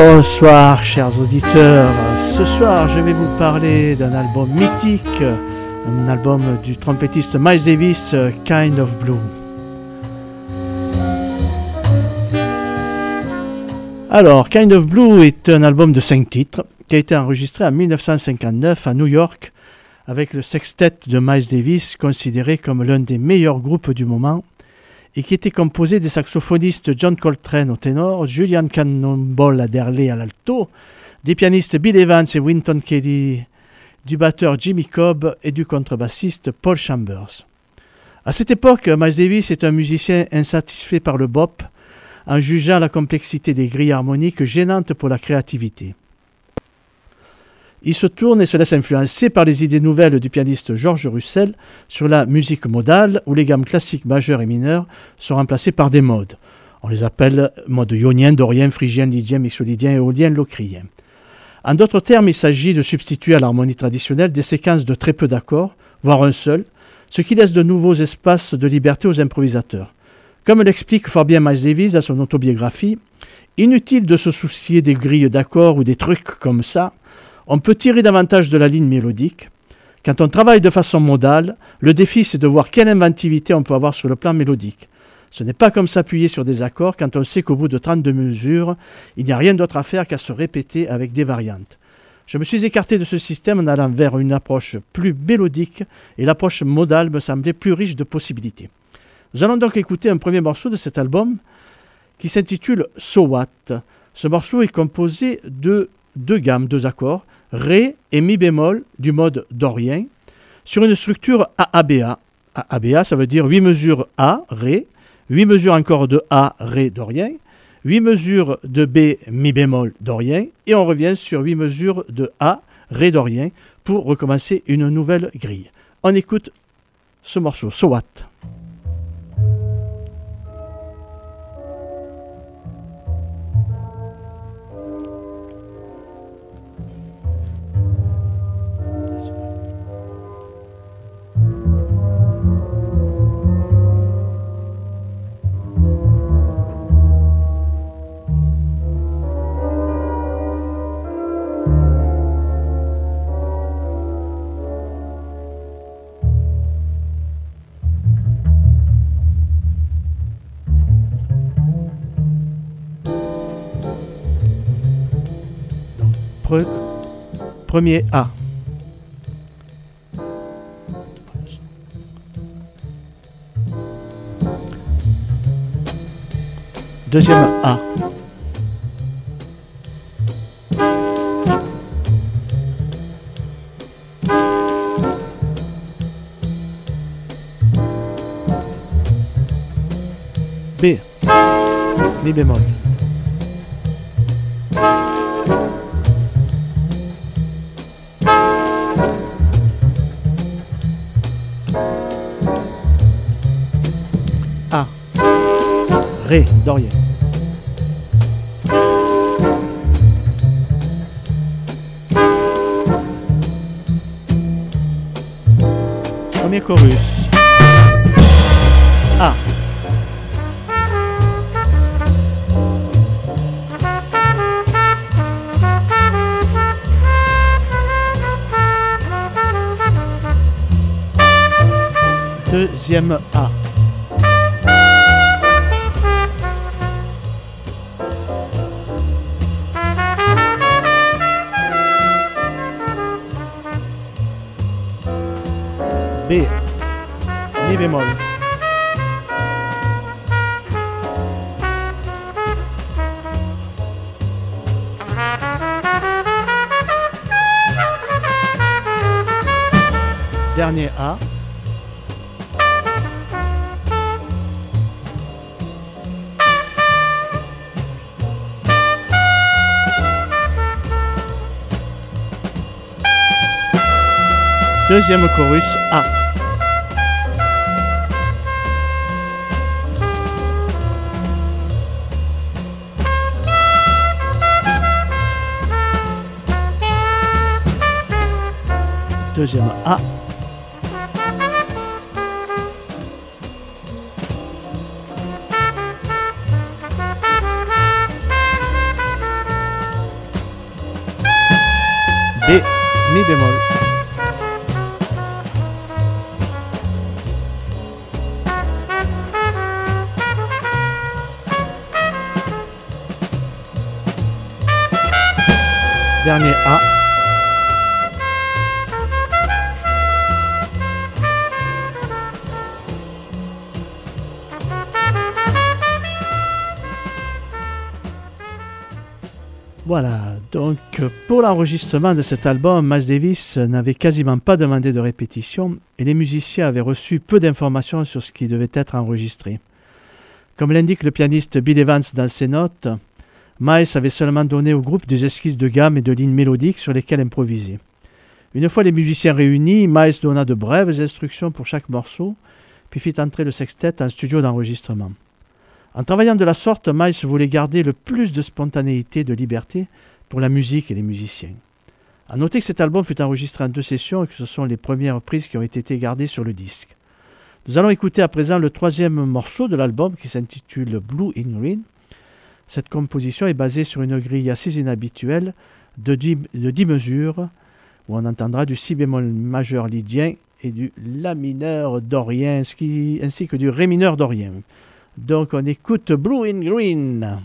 Bonsoir chers auditeurs. Ce soir je vais vous parler d'un album mythique, un album du trompettiste Miles Davis, Kind of Blue. Alors, Kind of Blue est un album de 5 titres qui a été enregistré en 1959 à New York avec le sextet de Miles Davis considéré comme l'un des meilleurs groupes du moment et qui était composé des saxophonistes John Coltrane au ténor, Julian Cannonball Adderley à l'alto, des pianistes Bill Evans et Winton Kelly, du batteur Jimmy Cobb et du contrebassiste Paul Chambers. À cette époque, Miles Davis est un musicien insatisfait par le bop, en jugeant la complexité des grilles harmoniques gênantes pour la créativité. Il se tourne et se laisse influencer par les idées nouvelles du pianiste Georges Russell sur la musique modale, où les gammes classiques majeures et mineures sont remplacées par des modes. On les appelle modes ionien, dorien, phrygien, lydien, mixolydien, éolien, locrien. En d'autres termes, il s'agit de substituer à l'harmonie traditionnelle des séquences de très peu d'accords, voire un seul, ce qui laisse de nouveaux espaces de liberté aux improvisateurs. Comme l'explique fort bien Miles Davis dans son autobiographie, inutile de se soucier des grilles d'accords ou des trucs comme ça, on peut tirer davantage de la ligne mélodique. Quand on travaille de façon modale, le défi c'est de voir quelle inventivité on peut avoir sur le plan mélodique. Ce n'est pas comme s'appuyer sur des accords quand on sait qu'au bout de 32 mesures, il n'y a rien d'autre à faire qu'à se répéter avec des variantes. Je me suis écarté de ce système en allant vers une approche plus mélodique et l'approche modale me semblait plus riche de possibilités. Nous allons donc écouter un premier morceau de cet album qui s'intitule So What. Ce morceau est composé de deux gammes, deux accords, Ré et Mi bémol du mode dorien sur une structure AABA. AABA, ça veut dire 8 mesures A, Ré, 8 mesures encore de A, Ré, dorien, 8 mesures de B, Mi bémol, dorien, et on revient sur 8 mesures de A, Ré, dorien, pour recommencer une nouvelle grille. On écoute ce morceau, So. Premier A. Deuxième A. B. Mi bémol. Ré, Dorier. Premier chorus. A. Deuxième A. Dernier A. Deuxième chorus A. Deuxième A. B, Mi bémol. Dernier A. Voilà, donc pour l'enregistrement de cet album, Miles Davis n'avait quasiment pas demandé de répétition et les musiciens avaient reçu peu d'informations sur ce qui devait être enregistré. Comme l'indique le pianiste Bill Evans dans ses notes, Miles avait seulement donné au groupe des esquisses de gamme et de lignes mélodiques sur lesquelles improviser. Une fois les musiciens réunis, Miles donna de brèves instructions pour chaque morceau, puis fit entrer le sextet en studio d'enregistrement. En travaillant de la sorte, Miles voulait garder le plus de spontanéité, de liberté pour la musique et les musiciens. A noter que cet album fut enregistré en deux sessions et que ce sont les premières prises qui ont été gardées sur le disque. Nous allons écouter à présent le troisième morceau de l'album qui s'intitule Blue in Green. Cette composition est basée sur une grille assez inhabituelle de 10, mesures, où on entendra du si bémol majeur lydien et du la mineur dorien, ainsi que du ré mineur dorien. Donc on écoute Blue in Green.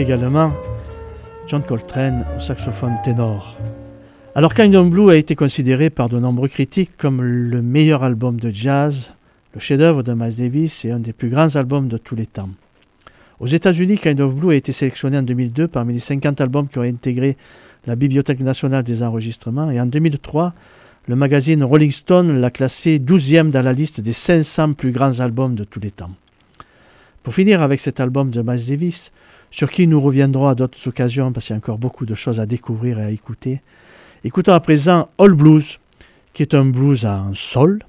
Également John Coltrane au saxophone ténor. Alors Kind Blue a été considéré par de nombreux critiques comme le meilleur album de jazz, le chef-d'œuvre de Miles Davis et un des plus grands albums de tous les temps. Aux États-Unis, Kind of Blue a été sélectionné en 2002 parmi les 50 albums qui ont intégré la Bibliothèque nationale des enregistrements et en 2003, Le magazine Rolling Stone l'a classé 12e dans la liste des 500 plus grands albums de tous les temps. Pour finir avec cet album de Miles Davis, sur qui nous reviendrons à d'autres occasions parce qu'il y a encore beaucoup de choses à découvrir et à écouter, écoutons à présent All Blues, qui est un blues en sol,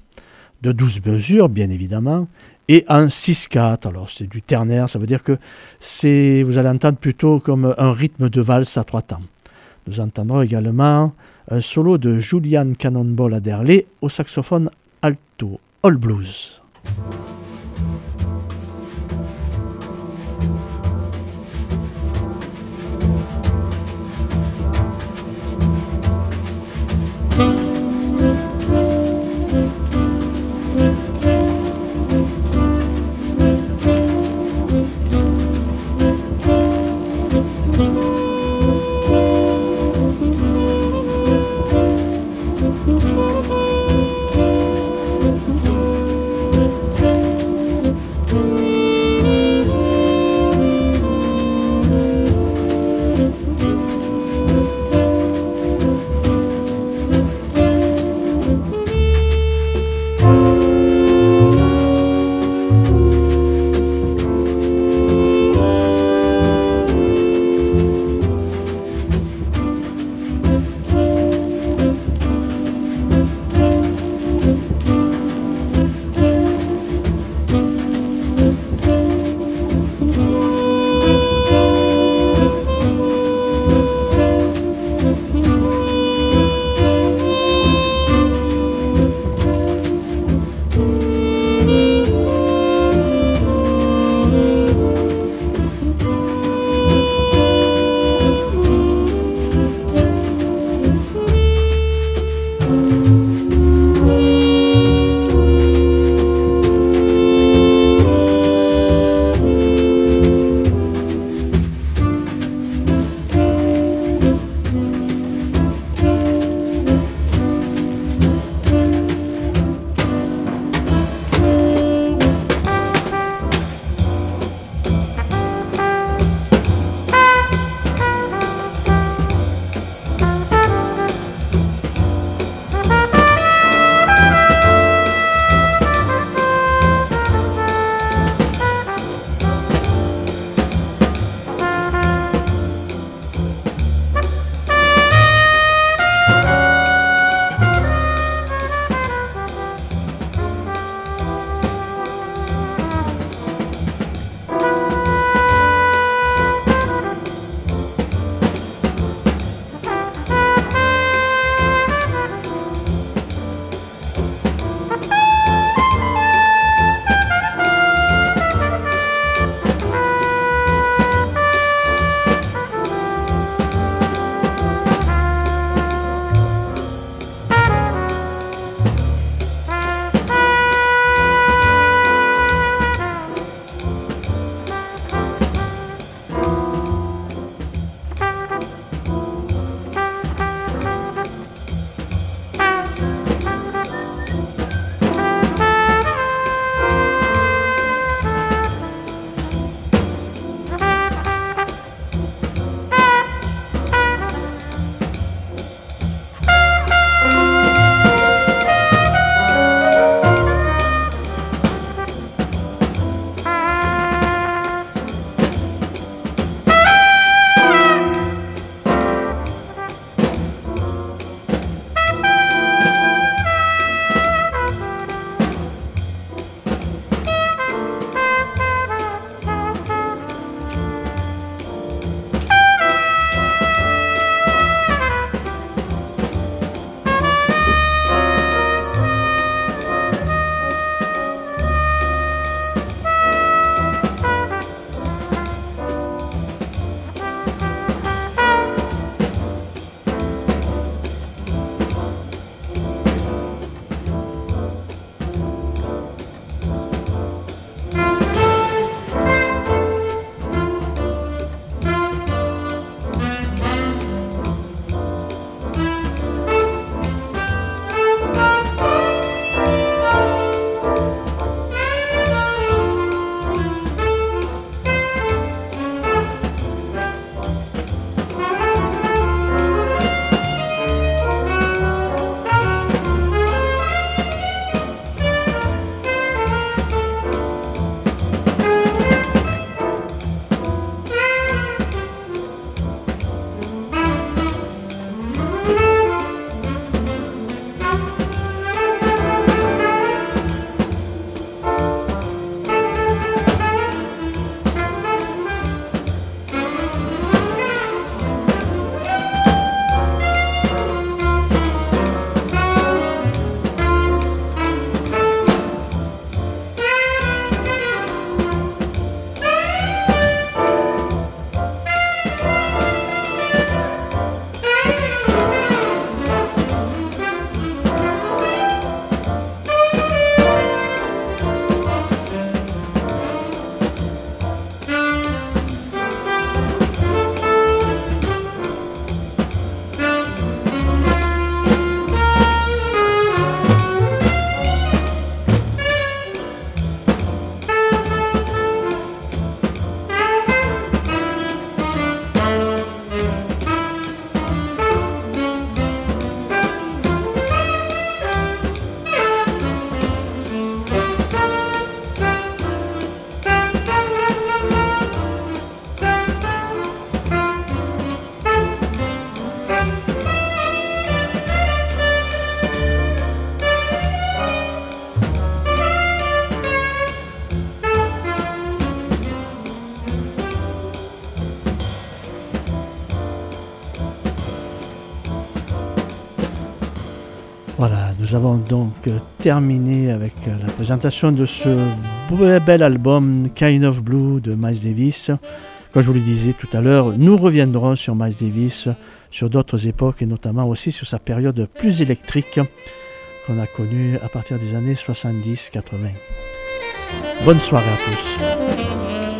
de 12 mesures bien évidemment, et en 6-4. Alors c'est du ternaire, ça veut dire que c'est, vous allez entendre plutôt comme un rythme de valse à trois temps. Nous entendrons également un solo de Julian Cannonball Adderley au saxophone alto, All Blues. Nous avons donc terminé avec la présentation de ce bel album Kind of Blue de Miles Davis. Comme je vous le disais tout à l'heure, nous reviendrons sur Miles Davis sur d'autres époques et notamment aussi sur sa période plus électrique qu'on a connue à partir des années 70-80. Bonne soirée à tous.